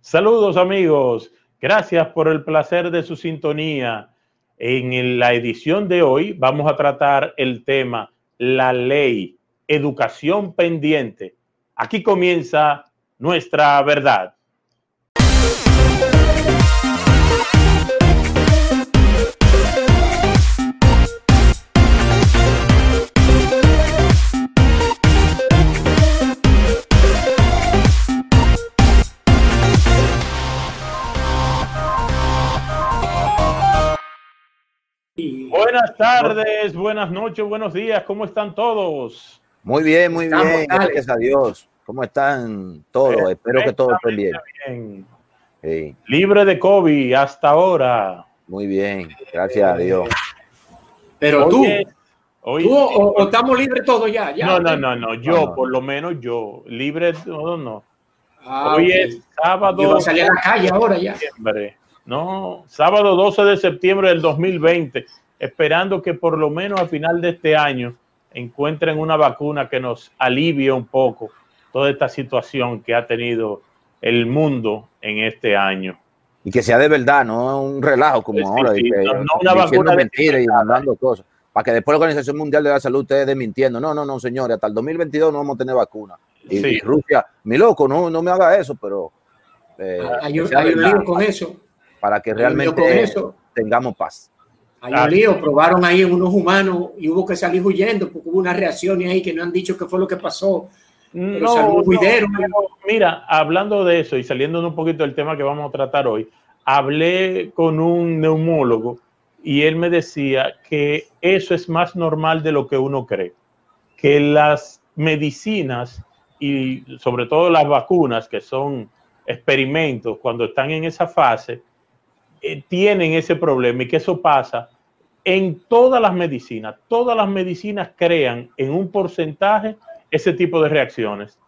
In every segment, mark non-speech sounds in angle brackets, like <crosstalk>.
Saludos amigos, gracias por el placer de su sintonía. En la edición de hoy vamos a tratar el tema la ley, educación pendiente. Aquí comienza nuestra verdad. Buenas tardes, buenas noches, buenos días, ¿cómo están todos? Muy bien, muy bien, gracias a Dios. ¿Cómo están todos? Espero que todo esté bien. Libre de COVID hasta ahora. Muy bien, gracias a Dios. Pero tú, ¿tú o, estamos libres todos ya, No, no, no, no, yo, por lo menos yo, libre todo no. Ah, hoy es sábado. Yo voy a salir a la calle ahora ya. No, sábado 12 de septiembre del 2020 esperando que por lo menos a final de este año encuentren una vacuna que nos alivie un poco toda esta situación que ha tenido el mundo en este año. Y que sea de verdad, no un relajo como ahora, no, una vacuna mentiras y mandando cosas. Para que después la Organización Mundial de la Salud esté desmintiendo. No, no, no, señores, hasta el 2022 no vamos a tener vacuna. Y, Rusia, mi loco, no, no me haga eso, pero... Eh, hay, un con eso. Para que realmente tengamos paz. Hay un lío, probaron ahí en unos humanos y hubo que salir huyendo porque hubo una reacción ahí que no han dicho qué fue lo que pasó. no, mira, hablando de eso y saliendo un poquito del tema que vamos a tratar hoy, hablé con un neumólogo y él me decía que eso es más normal de lo que uno cree, que las medicinas y sobre todo las vacunas, que son experimentos, cuando están en esa fase, eh, tienen ese problema y que eso pasa en todas las medicinas. Todas las medicinas crean en un porcentaje ese tipo de reacciones.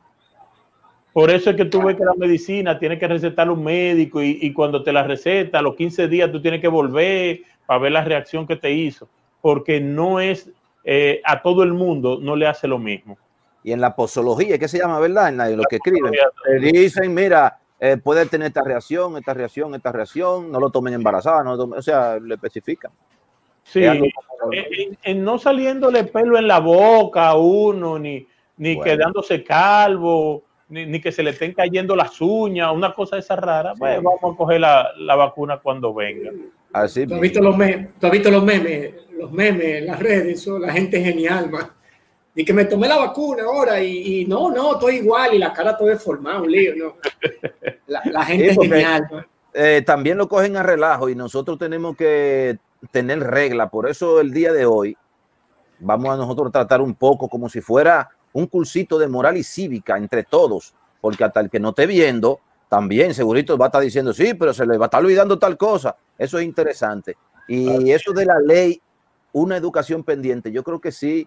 Por eso es que tú ves que la medicina tiene que recetar un médico y, cuando te la receta, a los 15 días tú tienes que volver para ver la reacción que te hizo, porque no es eh, a todo el mundo, no le hace lo mismo. Y en la posología, ¿qué se llama, verdad? En, lo que escriben, dicen, mira, eh, puede tener esta reacción, esta reacción, esta reacción, no lo tomen embarazada, no o sea, le especifican. Sí, en, no saliéndole pelo en la boca a uno, ni, ni quedándose calvo, ni, que se le estén cayendo las uñas, una cosa esa rara, pues vamos a coger la, la, vacuna cuando venga. Así ¿Tú has visto los memes? ¿Tú has visto los memes? Los memes, las redes, la gente genial, man y que me tomé la vacuna ahora y, no, no, estoy igual y la cara todo deformada, un lío, ¿no? La, gente es genial. Eh, también lo cogen a relajo y nosotros tenemos que tener regla. Por eso el día de hoy vamos a nosotros tratar un poco como si fuera un cursito de moral y cívica entre todos, porque hasta el que no esté viendo, también segurito va a estar diciendo, sí, pero se le va a estar olvidando tal cosa. Eso es interesante. Y eso de la ley, una educación pendiente, yo creo que sí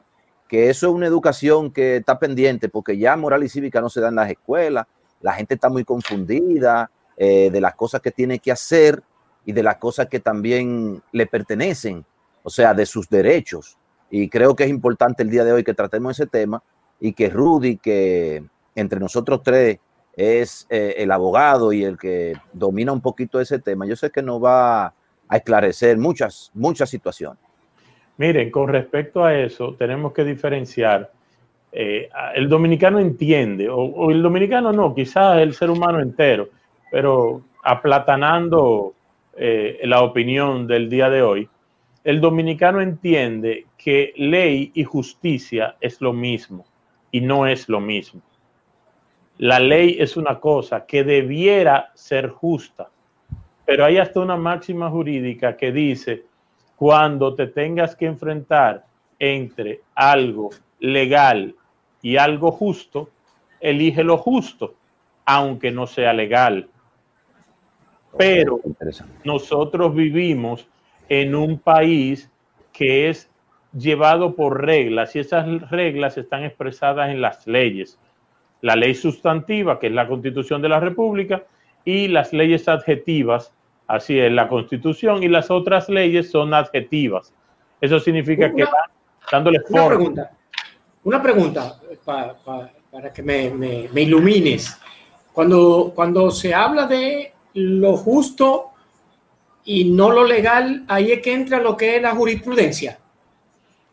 que eso es una educación que está pendiente, porque ya moral y cívica no se da en las escuelas, la gente está muy confundida eh, de las cosas que tiene que hacer y de las cosas que también le pertenecen, o sea, de sus derechos. Y creo que es importante el día de hoy que tratemos ese tema y que Rudy, que entre nosotros tres es eh, el abogado y el que domina un poquito ese tema, yo sé que nos va a esclarecer muchas, muchas situaciones. Miren, con respecto a eso, tenemos que diferenciar. Eh, el dominicano entiende, o, el dominicano no, quizás el ser humano entero, pero aplatanando eh, la opinión del día de hoy, el dominicano entiende que ley y justicia es lo mismo y no es lo mismo. La ley es una cosa que debiera ser justa, pero hay hasta una máxima jurídica que dice cuando te tengas que enfrentar entre algo legal y algo justo, elige lo justo, aunque no sea legal. Pero nosotros vivimos en un país que es llevado por reglas y esas reglas están expresadas en las leyes. La ley sustantiva, que es la constitución de la República, y las leyes adjetivas, Así es, la constitución y las otras leyes son adjetivas. Eso significa que van dándole forma. Una pregunta, una pregunta para que me, me, ilumines. Cuando, cuando se habla de lo justo y no lo legal, ahí es que entra lo que es la jurisprudencia.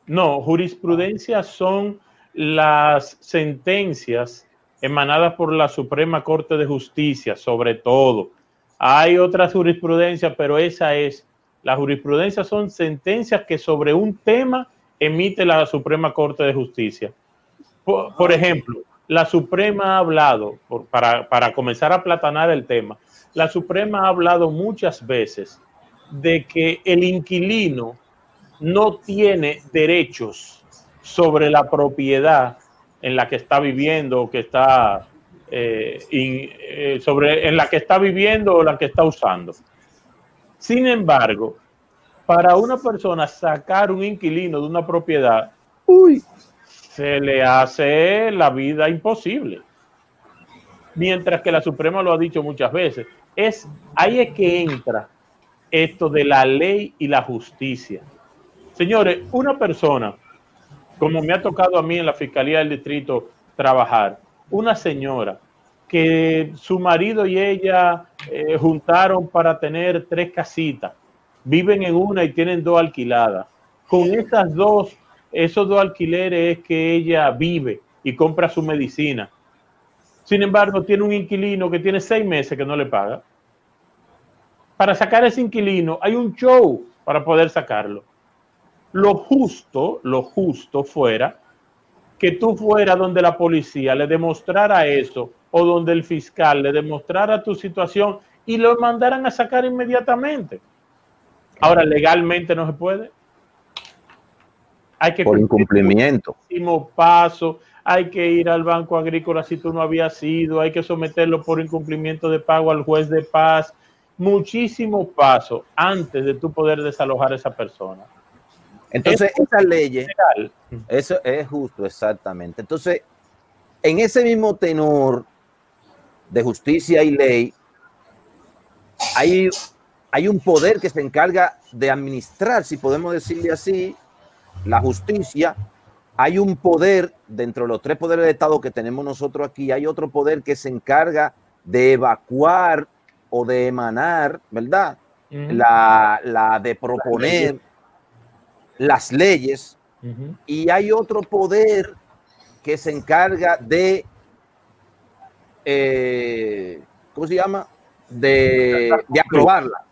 No, jurisprudencia son las sentencias emanadas por la Suprema Corte de Justicia, sobre todo. Hay otras jurisprudencias, pero esa es. La jurisprudencia son sentencias que sobre un tema emite la Suprema Corte de Justicia. Por, ejemplo, la Suprema ha hablado, para, para comenzar a platanar el tema, la Suprema ha hablado muchas veces de que el inquilino no tiene derechos sobre la propiedad en la que está viviendo o que está eh, eh, sobre en la que está viviendo o la que está usando. Sin embargo, para una persona sacar un inquilino de una propiedad, uy, se le hace la vida imposible. Mientras que la Suprema lo ha dicho muchas veces. Es, ahí es que entra esto de la ley y la justicia. Señores, una persona, como me ha tocado a mí en la Fiscalía del Distrito trabajar, una señora que su marido y ella eh, juntaron para tener tres casitas, viven en una y tienen dos alquiladas. Con esas dos, esos dos alquileres es que ella vive y compra su medicina. Sin embargo, tiene un inquilino que tiene seis meses que no le paga. Para sacar ese inquilino hay un show para poder sacarlo. Lo justo, lo justo fuera que tú fuera donde la policía le demostrara eso o donde el fiscal le demostrara tu situación y lo mandaran a sacar inmediatamente. Ahora, legalmente no se puede. Hay que por incumplimiento. paso, hay que ir al Banco Agrícola si tú no habías ido, hay que someterlo por incumplimiento de pago al juez de paz. Muchísimos pasos antes de tú poder desalojar a esa persona. Entonces, esa ley, eso es justo, exactamente. Entonces, en ese mismo tenor de justicia y ley, hay, hay un poder que se encarga de administrar, si podemos decirle así, la justicia. Hay un poder dentro de los tres poderes de Estado que tenemos nosotros aquí, hay otro poder que se encarga de evacuar o de emanar, ¿verdad? la, la, de proponer las leyes y hay otro poder que se encarga de, eh, ¿cómo se llama? De, aprobarla.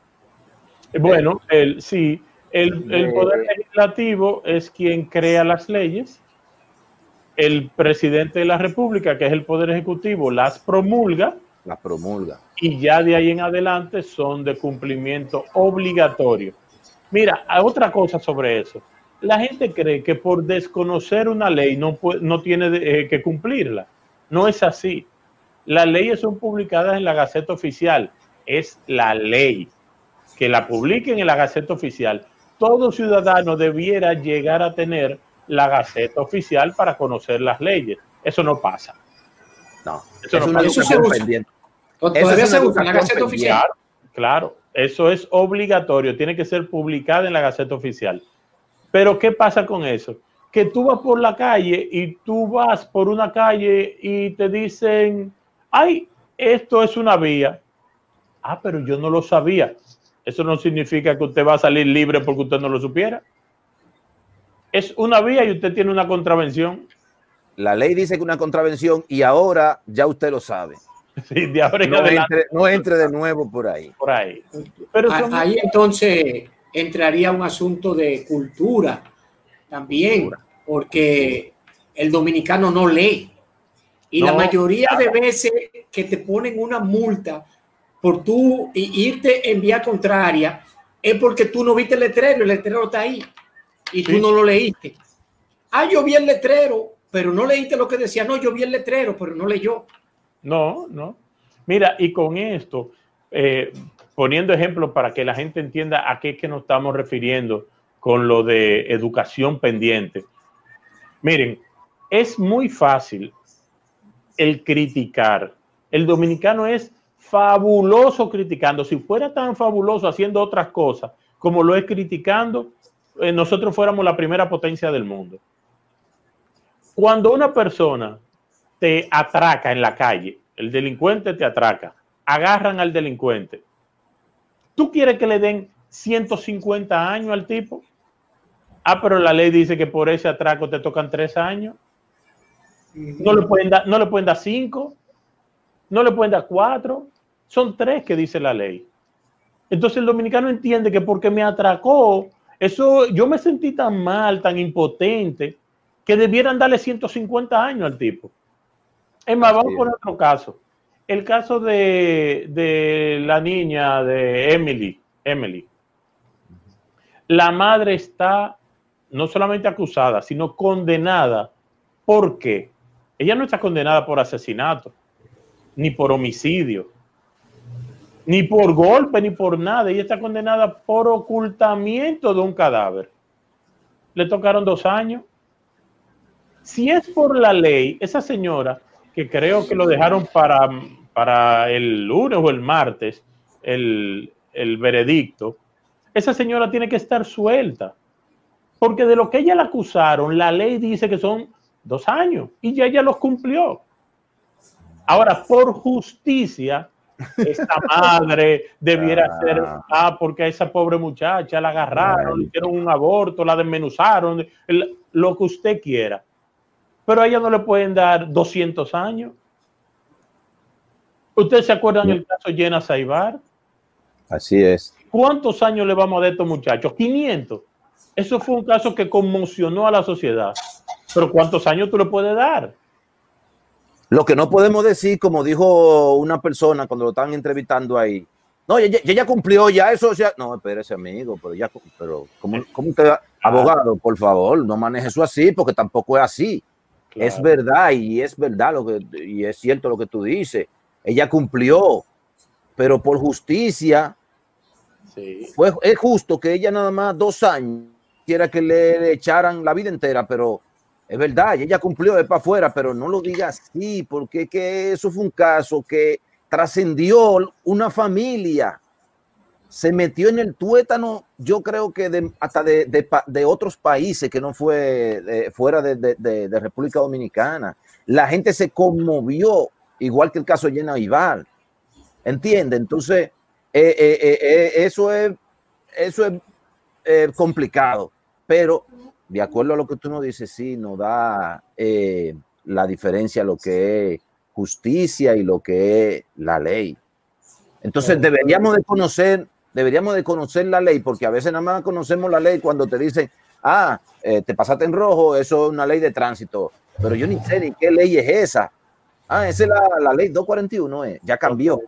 Bueno, el, sí, el, el poder legislativo es quien crea las leyes, el presidente de la República, que es el poder ejecutivo, las promulga. Las promulga. Y ya de ahí en adelante son de cumplimiento obligatorio. Mira, otra cosa sobre eso. La gente cree que por desconocer una ley no, no tiene eh, que cumplirla. No es así. Las leyes son publicadas en la Gaceta Oficial. Es la ley. Que la publiquen en la Gaceta Oficial. Todo ciudadano debiera llegar a tener la Gaceta Oficial para conocer las leyes. Eso no pasa. No, eso, no pasa. Eso se Todavía se usa en la Gaceta Oficial. Claro, eso es obligatorio, tiene que ser publicada en la Gaceta Oficial. Pero ¿qué pasa con eso? Que tú vas por la calle y tú vas por una calle y te dicen, ay, esto es una vía. Ah, pero yo no lo sabía. Eso no significa que usted va a salir libre porque usted no lo supiera. Es una vía y usted tiene una contravención. La ley dice que una contravención y ahora ya usted lo sabe. <laughs> no, entre, de nuevo por ahí. Por ahí. Pero ahí entonces entraría un asunto de cultura también, porque el dominicano no lee. Y la mayoría de veces que te ponen una multa por tú irte en vía contraria es porque tú no viste el letrero, el letrero está ahí y tú no lo leíste. Ah, yo vi el letrero, pero no leíste lo que decía. No, yo vi el letrero, pero no leyó. No, no. Mira, y con esto, eh, poniendo ejemplos para que la gente entienda a qué que nos estamos refiriendo con lo de educación pendiente. Miren, es muy fácil el criticar. El dominicano es fabuloso criticando. Si fuera tan fabuloso haciendo otras cosas como lo es criticando, eh, nosotros fuéramos la primera potencia del mundo. Cuando una persona te atraca en la calle, el delincuente te atraca, agarran al delincuente. ¿Tú quieres que le den 150 años al tipo? Ah, pero la ley dice que por ese atraco te tocan tres años. No le pueden dar, no le pueden dar cinco, no le pueden dar cuatro, son tres que dice la ley. Entonces el dominicano entiende que porque me atracó, eso yo me sentí tan mal, tan impotente, que debieran darle 150 años al tipo. Es más, vamos por otro caso. El caso de, de la niña de Emily, Emily. La madre está no solamente acusada, sino condenada. ¿Por qué? Ella no está condenada por asesinato, ni por homicidio, ni por golpe, ni por nada. Ella está condenada por ocultamiento de un cadáver. Le tocaron dos años. Si es por la ley, esa señora, que creo que lo dejaron para, para el lunes o el martes, el, el veredicto, esa señora tiene que estar suelta. Porque de lo que ella la acusaron, la ley dice que son dos años y ya ella los cumplió. Ahora, por justicia, esta <laughs> madre debiera ah. ser, ah, porque a esa pobre muchacha la agarraron, le hicieron un aborto, la desmenuzaron, lo que usted quiera. Pero a ella no le pueden dar 200 años. ¿Ustedes se acuerdan del caso Llena Saibar? Así es. ¿Cuántos años le vamos a dar a estos muchachos? 500. Eso fue un caso que conmocionó a la sociedad. Pero ¿cuántos años tú le puedes dar? Lo que no podemos decir, como dijo una persona cuando lo estaban entrevistando ahí, no, ya, ya, cumplió, ya eso, ya, no, espérese amigo, pero ya, pero ¿cómo, cómo usted, abogado, por favor, no maneje eso así, porque tampoco es así. Es verdad, y es verdad lo que, y es cierto lo que tú dices. Ella cumplió, pero por justicia, sí. fue, es justo que ella nada más dos años quiera que le echaran la vida entera, pero es verdad, ella cumplió de para afuera, pero no lo diga así, porque que eso fue un caso que trascendió una familia, se metió en el tuétano, yo creo que de, hasta de, de, otros países que no fue fuera de, República Dominicana. La gente se conmovió, igual que el caso de Llena Ibar. ¿Entiende? Entonces, eh, eh, eh, eso es, eso es complicado, pero de acuerdo a lo que tú nos dices, sí, nos da la diferencia lo que es justicia y lo que es la ley. Entonces deberíamos de conocer, deberíamos de conocer la ley, porque a veces nada más conocemos la ley cuando te dicen, ah, eh, te pasaste en rojo, eso es una ley de tránsito, pero yo ni sé ni qué ley es esa. Ah, esa es la, la ley 241, eh, ya cambió.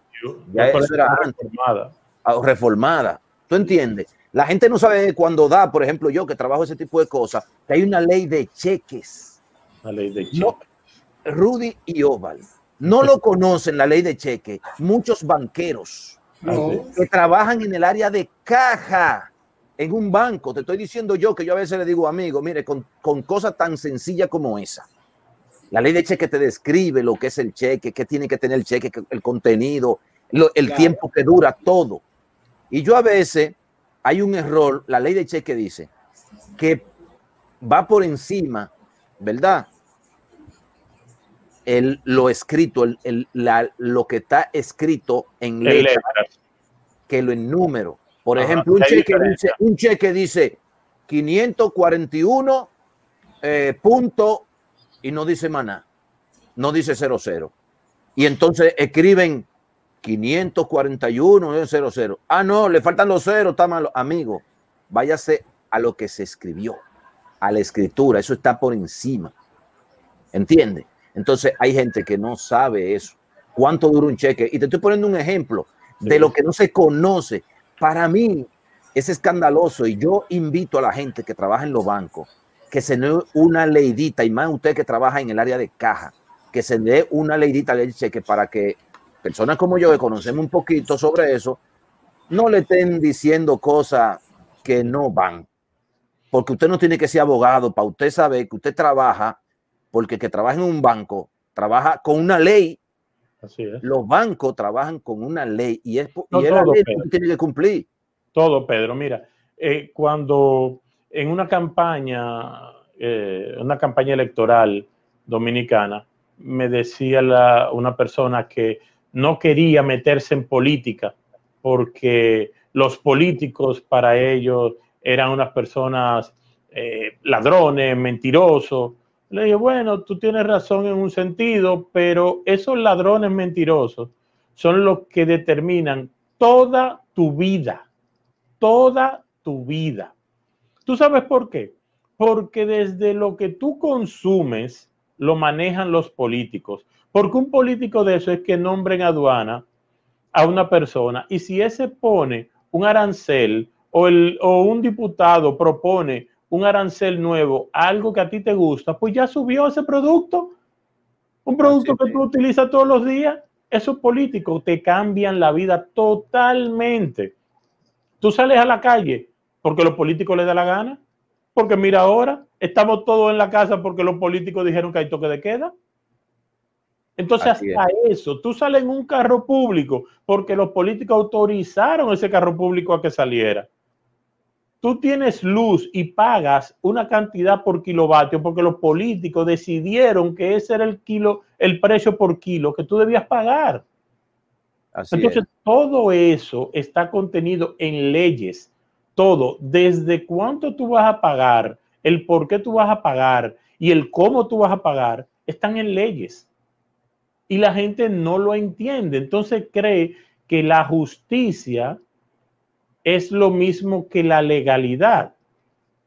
Ya eso era reformada. Ah, reformada. ¿Tú entiendes? La gente no sabe cuando da, por ejemplo, yo que trabajo ese tipo de cosas, que hay una ley de cheques. La ley de cheques. Rudy y Oval. No lo conocen la ley de cheques. Muchos banqueros que trabajan en el área de caja en un banco. Te estoy diciendo yo que yo a veces le digo, amigo, mire, con, con cosas tan sencillas como esa. La ley de cheque te describe lo que es el cheque, qué tiene que tener el cheque, el contenido, el tiempo que dura, todo. Y yo a veces hay un error, la ley de cheque dice que va por encima, ¿verdad? El, lo escrito, el, la, lo que está escrito en letra, que lo en número. Por ejemplo, un cheque, dice, un cheque dice 541 eh, punto y no dice maná, no dice 00. Y entonces escriben 541 00. Ah, no, le faltan los ceros, está malo. Amigo, váyase a lo que se escribió, a la escritura, eso está por encima. ¿Entiende? Entonces hay gente que no sabe eso. ¿Cuánto dura un cheque? Y te estoy poniendo un ejemplo de lo que no se conoce. Para mí es escandaloso y yo invito a la gente que trabaja en los bancos que se dé una leidita, y más usted que trabaja en el área de caja, que se dé una leidita de cheque para que personas como yo que conocemos un poquito sobre eso, no le estén diciendo cosas que no van. Porque usted no tiene que ser abogado para usted saber que usted trabaja, porque que trabaja en un banco, trabaja con una ley. Así es. Los bancos trabajan con una ley y es, y la ley que tiene que cumplir. Todo, Pedro. Mira, eh, cuando en una campaña, eh, una campaña electoral dominicana, me decía la, una persona que no quería meterse en política porque los políticos para ellos eran unas personas eh, ladrones, mentirosos. Le dije, bueno, tú tienes razón en un sentido, pero esos ladrones mentirosos son los que determinan toda tu vida, toda tu vida. ¿Tú sabes por qué? Porque desde lo que tú consumes lo manejan los políticos. Porque un político de eso es que nombre en aduana a una persona y si ese pone un arancel o, el, o un diputado propone un arancel nuevo, algo que a ti te gusta, pues ya subió ese producto. Un producto que tú utilizas todos los días. Esos políticos te cambian la vida totalmente. Tú sales a la calle porque los políticos les da la gana. Porque mira ahora, estamos todos en la casa porque los políticos dijeron que hay toque de queda. Entonces, hasta eso, tú sales en un carro público porque los políticos autorizaron ese carro público a que saliera. Tú tienes luz y pagas una cantidad por kilovatio porque los políticos decidieron que ese era el kilo, el precio por kilo que tú debías pagar. Entonces, todo eso está contenido en leyes. Todo, desde cuánto tú vas a pagar, el por qué tú vas a pagar y el cómo tú vas a pagar, están en leyes y la gente no lo entiende. Entonces cree que la justicia es lo mismo que la legalidad.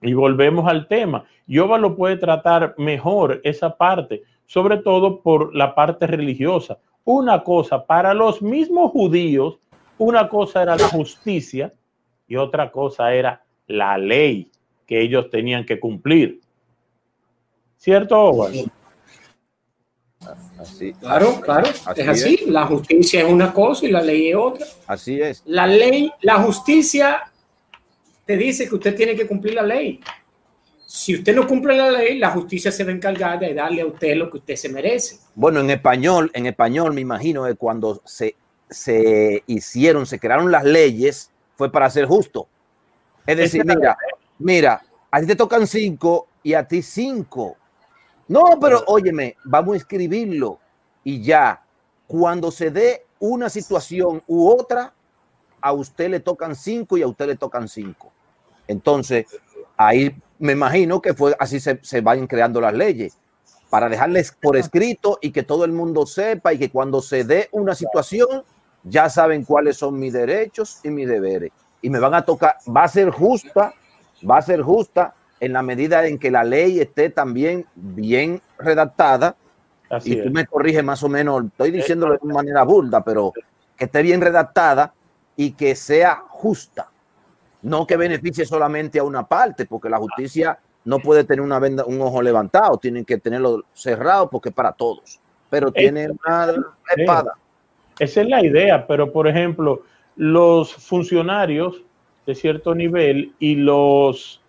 Y volvemos al tema. Yoba lo puede tratar mejor esa parte, sobre todo por la parte religiosa. Una cosa, para los mismos judíos, una cosa era la justicia y otra cosa era la ley que ellos tenían que cumplir. ¿Cierto, Así, claro, claro, es así. La justicia es una cosa y la ley es otra. Así es. La ley, la justicia te dice que usted tiene que cumplir la ley. Si usted no cumple la ley, la justicia se va a encargar de darle a usted lo que usted se merece. Bueno, en español, en español me imagino que cuando se, se hicieron, se crearon las leyes, fue para ser justo. Es decir, mira, mira, a ti te tocan cinco y a ti cinco no, pero óyeme, vamos a escribirlo y ya. Cuando se dé una situación u otra, a usted le tocan cinco y a usted le tocan cinco. Entonces, ahí me imagino que fue así se, se vayan creando las leyes para dejarles por escrito y que todo el mundo sepa y que cuando se dé una situación ya saben cuáles son mis derechos y mis deberes. Y me van a tocar, va a ser justa, va a ser justa en la medida en que la ley esté también bien redactada. y tú me corriges más o menos, estoy diciéndolo de manera burda, pero que esté bien redactada y que sea justa. No que beneficie solamente a una parte, porque la justicia no puede tener una venda, un ojo levantado, tienen que tenerlo cerrado porque es para todos. Pero tiene una espada. Esa es la idea, pero por ejemplo, los funcionarios de cierto nivel y los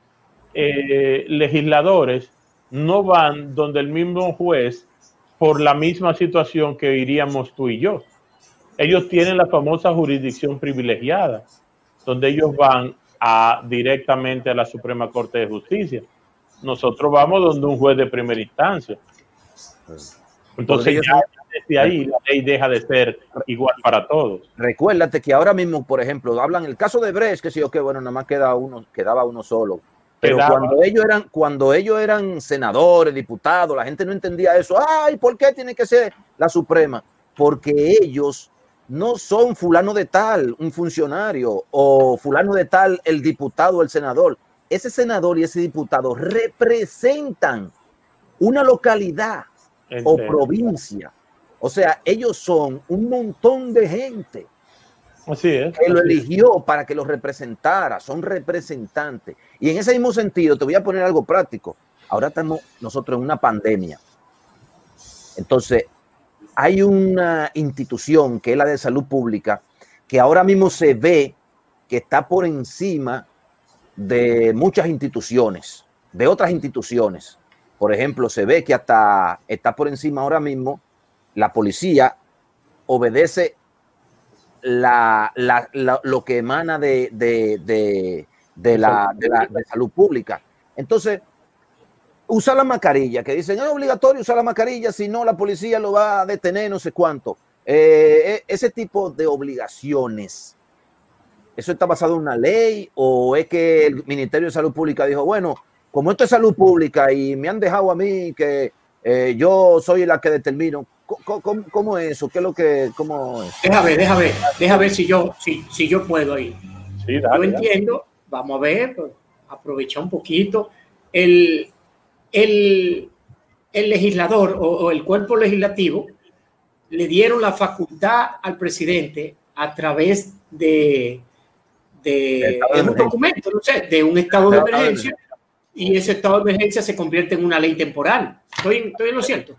eh, legisladores no van donde el mismo juez por la misma situación que iríamos tú y yo. Ellos tienen la famosa jurisdicción privilegiada, donde ellos van a, directamente a la Suprema Corte de Justicia. Nosotros vamos donde un juez de primera instancia. Entonces, ya desde ahí la ley deja de ser igual para todos. Recuérdate que ahora mismo, por ejemplo, hablan el caso de Brecht, que sí, que bueno, nada más queda uno, quedaba uno solo pero cuando ellos eran, cuando ellos eran senadores, diputados, la gente no entendía eso. Ay, ¿por qué tiene que ser la Suprema? Porque ellos no son fulano de tal, un funcionario, o fulano de tal, el diputado el senador. Ese senador y ese diputado representan una localidad o provincia. O sea, ellos son un montón de gente Así es. Que lo eligió para que lo representara, son representantes. Y en ese mismo sentido, te voy a poner algo práctico. Ahora estamos nosotros en una pandemia. Entonces, hay una institución que es la de salud pública, que ahora mismo se ve que está por encima de muchas instituciones, de otras instituciones. Por ejemplo, se ve que hasta está por encima ahora mismo la policía obedece la, lo que emana de, de, de, la, de, salud pública. Entonces, Usar la mascarilla, que dicen es obligatorio usar la mascarilla, si no la policía lo va a detener, no sé cuánto. Eh, e, ese tipo de obligaciones, ¿eso está basado en una ley o es que el Ministerio de Salud Pública dijo, bueno, como esto es salud pública y me han dejado a mí que eh, yo soy la que determino, ¿cómo, es eso? ¿Qué es lo que, cómo es? Déjame ver, déjame ver, déjame ver si yo, si, si yo puedo ir. yo entiendo, vamos a ver, pues, aprovechar un poquito. El, el, el legislador o, el cuerpo legislativo le dieron la facultad al presidente a través de, de, un documento, no sé, de un estado de emergencia, y ese estado de emergencia se convierte en una ley temporal. ¿Estoy, estoy en lo cierto?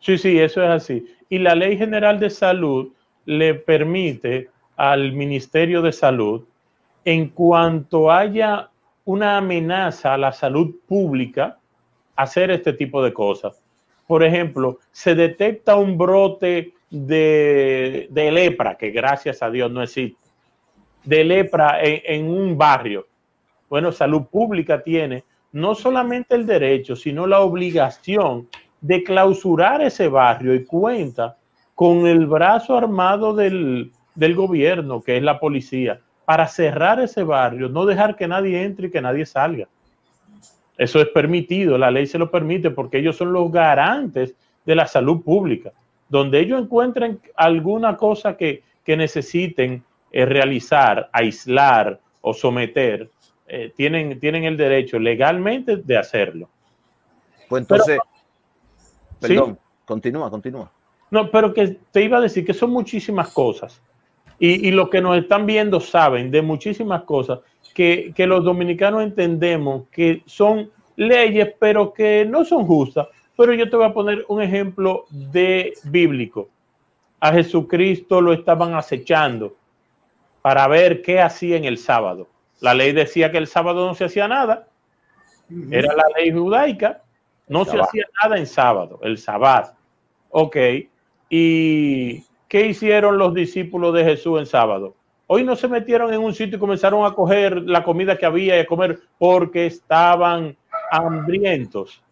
Sí, sí, eso es así. Y la Ley General de Salud le permite al Ministerio de Salud, en cuanto haya una amenaza a la salud pública, hacer este tipo de cosas. Por ejemplo, se detecta un brote de, lepra, que gracias a Dios no existe, de lepra en, un barrio. Bueno, salud pública tiene no solamente el derecho, sino la obligación de clausurar ese barrio y cuenta con el brazo armado del, del, gobierno, que es la policía, para cerrar ese barrio, no dejar que nadie entre y que nadie salga. Eso es permitido, la ley se lo permite porque ellos son los garantes de la salud pública. Donde ellos encuentren alguna cosa que, necesiten eh, realizar, aislar o someter, eh, tienen, tienen el derecho legalmente de hacerlo. Pues entonces, perdón, continúa, continúa. No, pero que te iba a decir que son muchísimas cosas. Y, y los que nos están viendo saben de muchísimas cosas que, los dominicanos entendemos que son leyes, pero que no son justas. Pero yo te voy a poner un ejemplo de bíblico. A Jesucristo lo estaban acechando para ver qué hacía en el sábado. La ley decía que el sábado no se hacía nada. Era la ley judaica. No se hacía nada en sábado, el sábado. Ok. ¿Y qué hicieron los discípulos de Jesús en sábado? Hoy no se metieron en un sitio y comenzaron a coger la comida que había y a comer porque estaban hambrientos.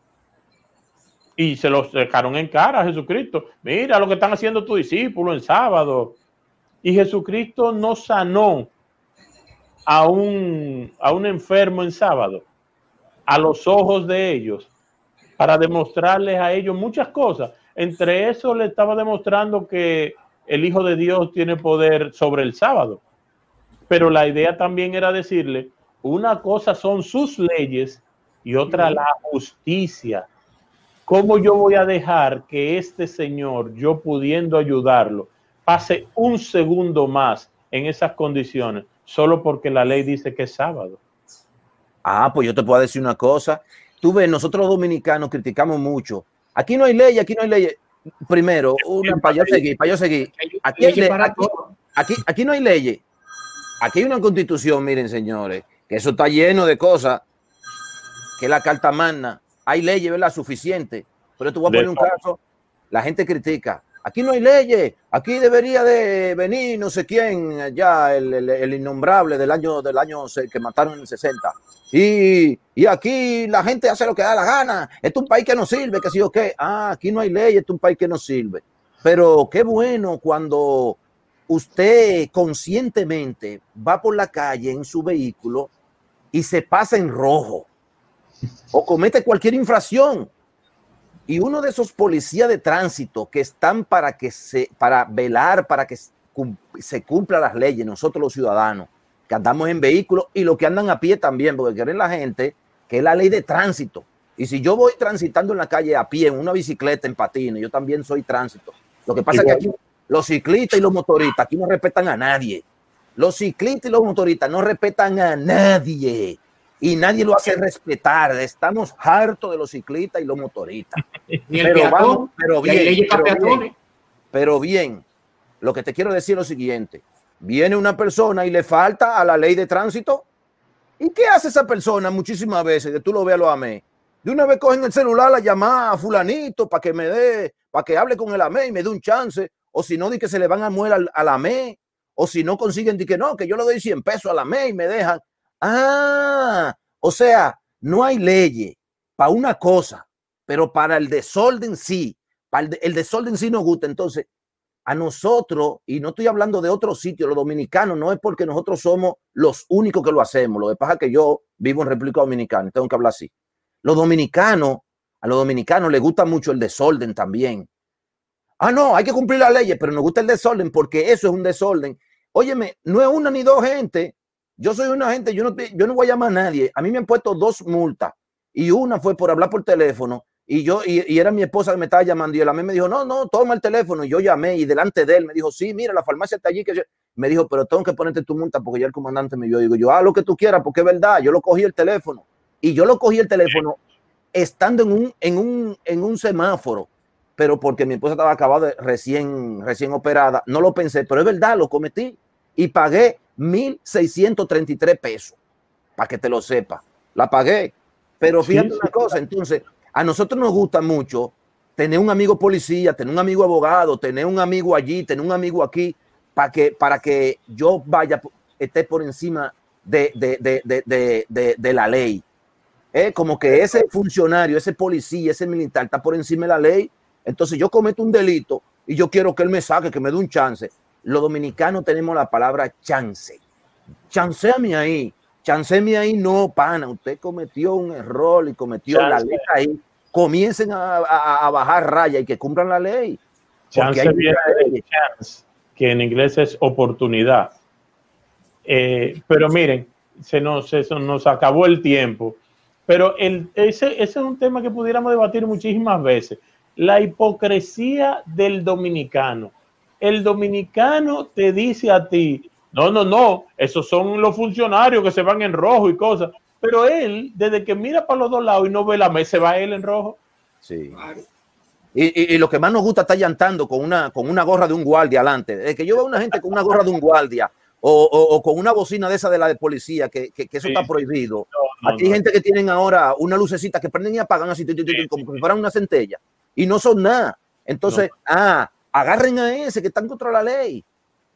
Y se los dejaron en cara a Jesucristo. Mira lo que están haciendo tus discípulos en sábado. Y Jesucristo no sanó a un, a un enfermo en sábado a los ojos de ellos para demostrarles a ellos muchas cosas. Entre eso le estaba demostrando que el Hijo de Dios tiene poder sobre el sábado. Pero la idea también era decirle, una cosa son sus leyes y otra la justicia. ¿Cómo yo voy a dejar que este señor, yo pudiendo ayudarlo, pase un segundo más en esas condiciones solo porque la ley dice que es sábado? Ah, pues yo te puedo decir una cosa. Tú ves, nosotros los dominicanos criticamos mucho. Aquí no hay ley, aquí no hay ley primero, una, para yo seguir, para yo seguir. Aquí, aquí, aquí, no hay leyes. Aquí hay una constitución, miren, señores, que eso está lleno de cosas, que la carta magna, hay leyes, ¿verdad? Suficiente. Pero tú voy a poner un caso, la gente critica. Aquí no hay leyes, aquí debería de venir no sé quién, ya el, innombrable del año del año que mataron en el 60. Y, y, aquí la gente hace lo que da la gana. Esto es un país que no sirve, que sí o qué. Ah, aquí no hay leyes, esto es un país que no sirve. Pero qué bueno cuando usted conscientemente va por la calle en su vehículo y se pasa en rojo o comete cualquier infracción y uno de esos policías de tránsito que están para que se para velar para que se cumpla las leyes nosotros los ciudadanos que andamos en vehículos y los que andan a pie también porque quieren la gente que es la ley de tránsito. Y si yo voy transitando en la calle a pie en una bicicleta en patines yo también soy tránsito. Lo que pasa es que aquí los ciclistas y los motoristas aquí no respetan a nadie. Los ciclistas y los motoristas no respetan a nadie y nadie lo hace respetar. Estamos hartos de los ciclistas y los motoristas. <laughs> pero, pero, bien, pero, bien, lo que te quiero decir es lo siguiente. Viene una persona y le falta a la ley de tránsito. ¿Y qué hace esa persona muchísimas veces? Que tú lo veas lo amé. De una vez cogen el celular, la llama a fulanito para que me dé, para que hable con el AME y me dé un chance. O si no, di que se le van a muer al, al AME. O si no consiguen, di que no, que yo le doy 100 pesos al AME y me dejan. Ah, o sea, no hay leyes para una cosa, pero para el desorden sí, para el, el desorden sí nos gusta. Entonces, a nosotros, y no estoy hablando de otro sitio, los dominicanos, no es porque nosotros somos los únicos que lo hacemos. Lo que pasa es que yo vivo en República Dominicana, tengo que hablar así. Los dominicanos, a los dominicanos les gusta mucho el desorden también. Ah, no, hay que cumplir las leyes, pero nos gusta el desorden porque eso es un desorden. Óyeme, no es una ni dos gente. Yo soy una gente, yo no, yo no voy a llamar a nadie. A mí me han puesto dos multas y una fue por hablar por teléfono y yo, y, era mi esposa que me estaba llamando y él a mí me dijo, no, no, toma el teléfono. Y yo llamé y delante de él me dijo, sí, mira, la farmacia está allí. Que Me dijo, pero tengo que ponerte tu multa porque ya el comandante me dio. Digo, yo, haz lo que tú quieras porque es verdad. Yo lo cogí el teléfono y yo lo cogí el teléfono estando en un, en un, en un semáforo, pero porque mi esposa estaba acabada recién, recién operada. No lo pensé, pero es verdad, lo cometí y pagué 1.633 pesos, para que te lo sepa. La pagué. Pero fíjate una cosa, entonces, a nosotros nos gusta mucho tener un amigo policía, tener un amigo abogado, tener un amigo allí, tener un amigo aquí, para que, para que yo vaya, esté por encima de, de, la ley. Eh, como que ese funcionario, ese policía, ese militar está por encima de la ley. Entonces yo cometo un delito y yo quiero que él me saque, que me dé un chance. Los dominicanos tenemos la palabra chance. Chanceame ahí. Chanceme ahí, no, pana, usted cometió un error y cometió la ley ahí. Comiencen a, bajar raya y que cumplan la ley. Chance de chance, que en inglés es oportunidad. Eh, pero miren, se nos, eso, nos acabó el tiempo. Pero el, ese, ese es un tema que pudiéramos debatir muchísimas veces. La hipocresía del dominicano. El dominicano te dice a ti, no, no, no, esos son los funcionarios que se van en rojo y cosas. Pero él, desde que mira para los dos lados y no ve la mesa, se va él en rojo. Sí. Y, lo que más nos gusta está llantando con una, con una gorra de un guardia adelante. Desde que yo veo a una gente con una gorra de un guardia o, con una bocina de esa de la de policía, que, eso está prohibido. Aquí hay gente que tienen ahora una lucecita que prenden y apagan así, como si fueran una centella. Y no son nada. Entonces, ah, agarren a ese que están contra la ley.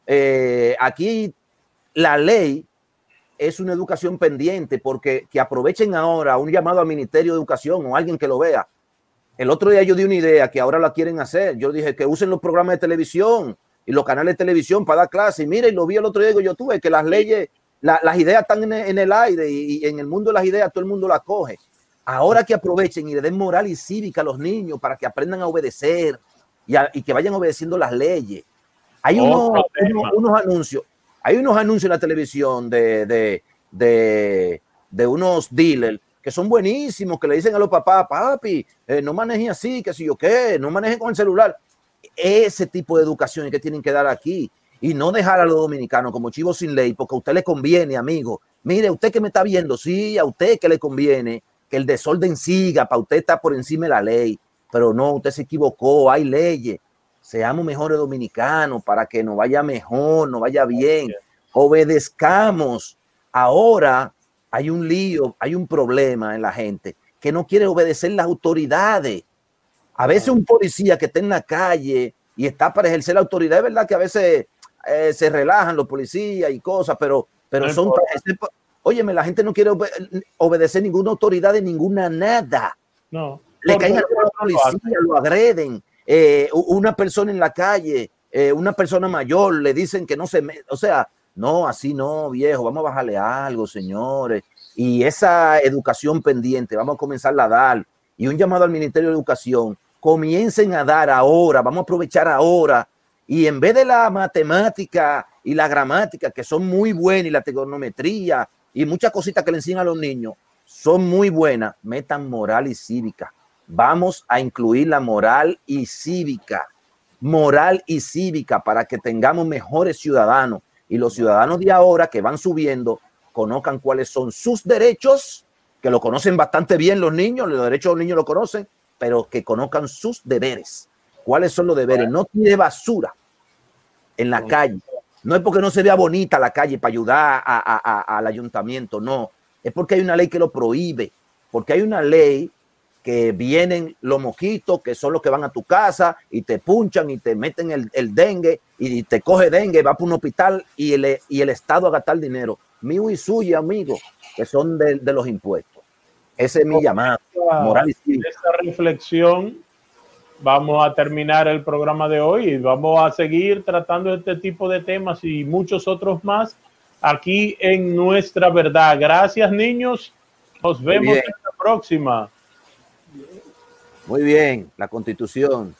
Eh, aquí la ley es una educación pendiente porque que aprovechen ahora un llamado al Ministerio de Educación o alguien que lo vea. El otro día yo di una idea que ahora la quieren hacer. Yo dije que usen los programas de televisión y los canales de televisión para dar clases. Y mire, y lo vi el otro día, yo tuve que las leyes, las ideas están en, el aire y, en el mundo de las ideas todo el mundo las coge. Ahora que aprovechen y le den moral y cívica a los niños para que aprendan a obedecer y, y que vayan obedeciendo las leyes. Hay unos, anuncios, hay unos anuncios en la televisión de, de, de, de, unos dealers que son buenísimos, que le dicen a los papás, papi, eh, no manejen así, que si yo qué, no manejen con el celular. Ese tipo de educación que tienen que dar aquí y no dejar a los dominicanos como chivos sin ley, porque a usted le conviene, amigo. Mire, usted que me está viendo, sí, a usted que le conviene que el desorden siga, para usted está por encima de la ley, pero no, usted se equivocó, hay leyes seamos mejores dominicanos para que nos vaya mejor, nos vaya bien, obedezcamos. Ahora hay un lío, hay un problema en la gente que no quiere obedecer las autoridades. A veces un policía que está en la calle y está para ejercer la autoridad, es verdad que a veces eh, se relajan los policías y cosas, pero, pero son... Óyeme, la gente no quiere obedecer ninguna autoridad de ninguna nada. No. Le caen a los policías, lo agreden. Eh, una persona en la calle, eh, una persona mayor, le dicen que no se, o sea, no, así no, viejo, vamos a bajarle algo, señores. Y esa educación pendiente, vamos a comenzar a dar. Y un llamado al Ministerio de Educación, comiencen a dar ahora, vamos a aprovechar ahora. Y en vez de la matemática y la gramática, que son muy buenas, y la trigonometría y muchas cositas que le enseñan a los niños, son muy buenas, metan moral y cívica Vamos a incluir la moral y cívica, moral y cívica para que tengamos mejores ciudadanos y los ciudadanos de ahora que van subiendo conozcan cuáles son sus derechos, que lo conocen bastante bien los niños, los derechos de los niños lo conocen, pero que conozcan sus deberes. ¿Cuáles son los deberes? No tiene basura en la calle. No es porque no se vea bonita la calle para ayudar al ayuntamiento, no. Es porque hay una ley que lo prohíbe, porque hay una ley que vienen los mosquitos, que son los que van a tu casa y te punchan y te meten el, dengue y te coge dengue, va para un hospital y el, y el Estado a gastar dinero. Mío y suyo, amigo, que son de, los impuestos. Ese es mi llamado. Moral y. Esa reflexión vamos a terminar el programa de hoy y vamos a seguir tratando este tipo de temas y muchos otros más aquí en Nuestra Verdad. Gracias, niños. Nos vemos en la próxima. Muy bien, la constitución.